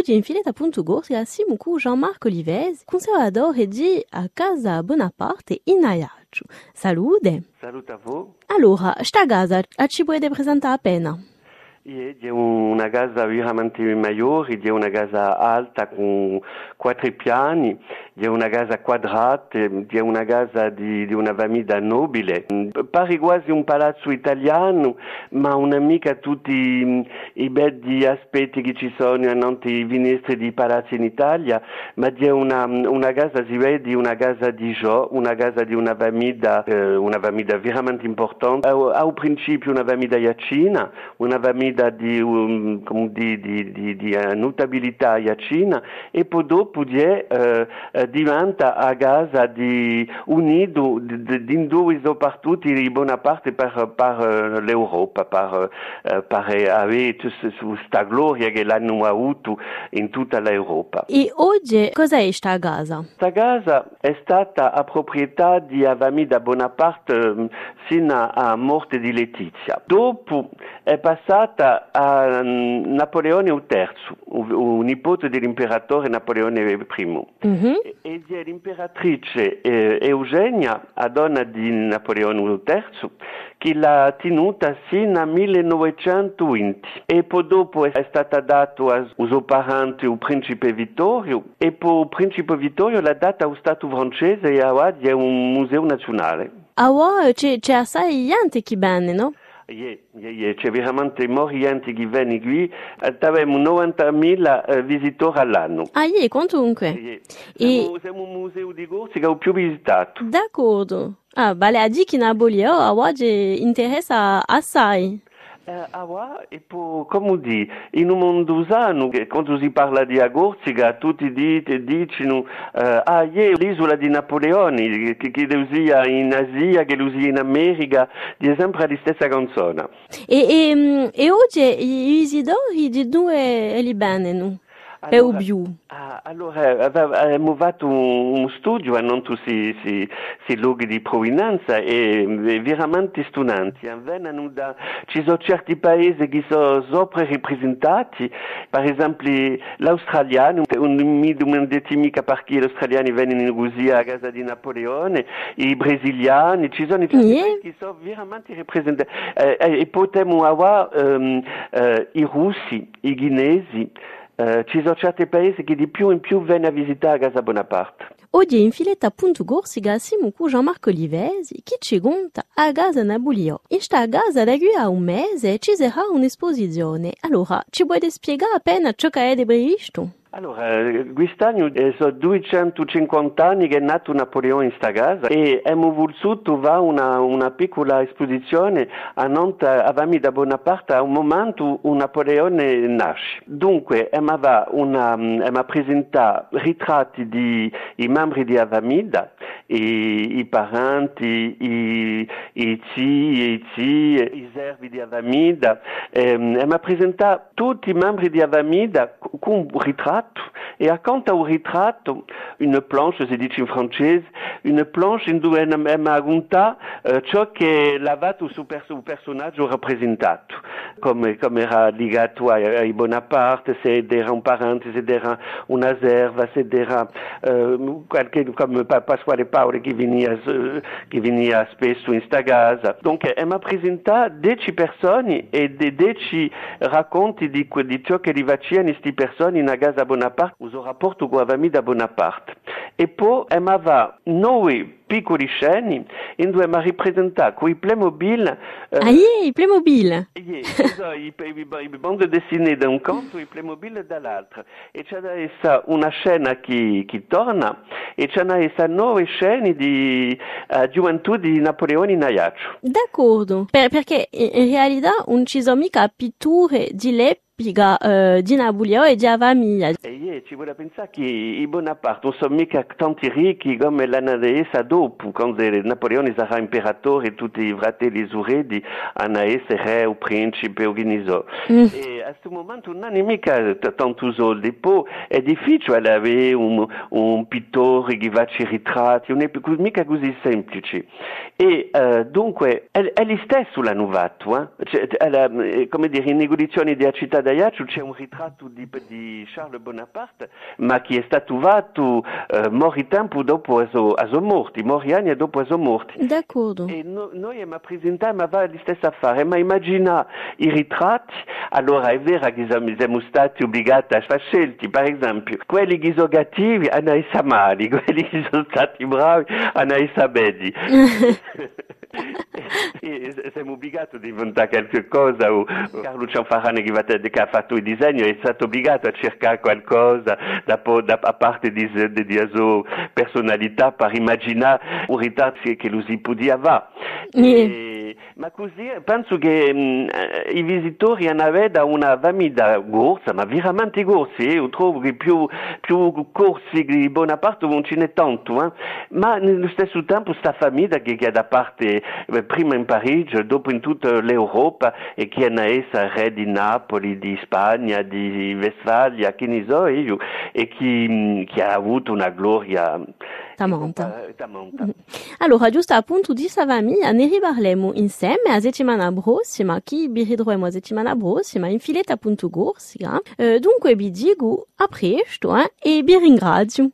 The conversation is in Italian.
Oggi in filetta punto gorsi siamo con Jean-Marc Olivesi, conservatore di a Casa Bonaparte in Ajaccio. Salute! Salute a voi! Allora, sta casa ci puoi presentare appena? È una casa veramente maggiore, è una casa alta con quattro piani, è una casa quadrata, è una casa di, di una famiglia nobile. Pare quasi un palazzo italiano, ma non mica tutti i belli aspetti che ci sono annanti i finestre di palazzi in Italia, ma è una, una casa, si vede, una casa di gioco, una casa di una famiglia, eh, una famiglia veramente importante. Al principio una famiglia iacina, una famiglia di, um, di, di, di, di notabilità iacina e poi dopo è, eh, diventa a casa di unido di due soprattutto di Bonaparte per, per l'Europa, per, per avere questa gloria che l'hanno avuto in tutta l'Europa. E oggi cos'è questa casa? Questa casa è stata a proprietà di famiglia Bonaparte sino alla morte di Letizia. Dopo è passata a Napoleone III, un nipote dell'imperatore Napoleone I. Mm-hmm. E, l'imperatrice eh, Eugenia, a donna di Napoleone III, che l'ha tenuta sino al 1920 e poi dopo è stata data al suo parente il principe Vittorio e poi il principe Vittorio l'ha data allo Stato francese e ora è un museo nazionale. Ah, wow, c'è, c'è assai che bene, no? Yeah, yeah. c'è veramente molti gente che viene qui, abbiamo 90.000 eh, visitori all'anno. Ah, yeah, quantunque. Siamo, e... siamo un museo di Corsica il più visitato. D'accordo. Ah, vale a dire che Napoli oggi interessa assai. Eh, ah, e poi, come dire, in un mondo usano, quando si parla di Agorziga, tutti dicono, eh, ah, è l'isola di Napoleone, che, che lo sia in Asia, che lo sia in America, è sempre la stessa canzone. E, e, e oggi i visitori di due li bene, no? È più. Ah, allora, abbiamo fatto un, studio a non tutti questi luoghi di provenienza e veramente stonanti. Da, ci sono certi paesi che sono sopra rappresentati, per esempio l'australiano, mi detto mica perché gli australiani vengono in Russia a casa di Napoleone, i brasiliani, ci sono i paesi che sono veramente rappresentati. Eh, e potremmo avere um, uh, i russi, i ghinesi, Uh, ci sono certi paesi che di più in più vengono a visitare Casa Bonaparte. Oggi in filetta appunto Gorsiga siamo con Jean-Marc Olivesi che ci conta a Casa Nabulio. In sta casa da qui a un mese ci sarà un'esposizione. Allora, ci puoi spiegare appena ciò che è? Allora, quest'anno sono 250 anni che è nato Napoleone in sta casa e abbiamo voluto fare una, una piccola esposizione a Nonta, avami da Bonaparte a un momento in Napoleone nasce. Dunque, abbiamo presentato ritratti di i membri di Avamida, i, i parenti, i, i zii, i zii, i servi di Avamida. Ehm, abbiamo presentato tutti i membri di Avamida con un ritratto e accanto al ritratto una planche, si dice in francese, una planche in dove abbiamo aggiunto eh, ciò che lavato sul perso- personaggio rappresentato, come, come era legato ai, Bonaparte, se era un parente, se era una serva, se era eh, qualche, come Pasquale Paoli che veniva, che veniva spesso in sta casa. Presentato 10 persone e 10 racconti di, di ciò che li facevano queste persone in una Bonaparte, uso rapporto con la famiglia Bonaparte. E poi abbiamo nove piccoli sceni in cui abbiamo rappresentato con i Playmobil. Eh, ah, yeah, i Playmobil? Yeah, i, i, i bande dessinate da un canto e i Playmobil dall'altro. E c'è una scena che, che torna e c'è nove scene di uh, gioventù di Napoleone in Ajaccio. D'accordo, per, perché in realtà non ci sono mica pitture di l'epoca spiega uh, di Napoleone e di famiglia. E io ci vuole pensare che i Bonaparte non sono mica tanti ricchi come essa dopo, quando Napoleone sarà imperatore e tutti i fratelli suredi hanno essere re o principe organizzato. Mm. E a questo momento non hanno mica tanti soldi, poi è difficile avere un, un pittore che faccia ritratti, non è mica così semplice. E uh, dunque è, è lo stesso l'hanno fatto, eh? cioè, come dire, in negoziazioni della città Adaiaccio c'è un ritratto di, di Charles Bonaparte, ma che è stato fatto mori tempo dopo a so, a so morti, mori anni dopo a so morti. D'accordo. E no, noi abbiamo presentato, ma va la stessa ma immagina i ritratti, allora è vero che siamo stati obbligati a fare scelti, per esempio, quelli che sono cattivi hanno essere mali, quelli che sono stati bravi hanno essere belli. siamo obbligati a diventare qualcosa o Carlo Cianfarane che ha fatto il disegno è stato obbligato a cercare qualcosa da, da, a parte di, di, di sua personalità per immaginare un ritratto che lui si poteva Yeah. Ma così penso che mh, i visitori hanno una famiglia corsa, ma veramente corsa, eh? io trovo che più, più corsi di Bonaparte non ce n'è tanto, eh? ma nello stesso tempo questa famiglia che, che è da parte eh, prima in Parigi, dopo in tutta l'Europa e che è essa re di Napoli, di Spagna, di Westfalia, che ne so io, e che, che ha avuto una gloria Tamonta. tamonta. Allora, giusto appunto di famiglia ne riparleremo insieme a settimana prossima, che vi ritroviamo a settimana prossima in filetta appunto corsica. Eh, dunque vi dico a presto eh, e vi ringrazio.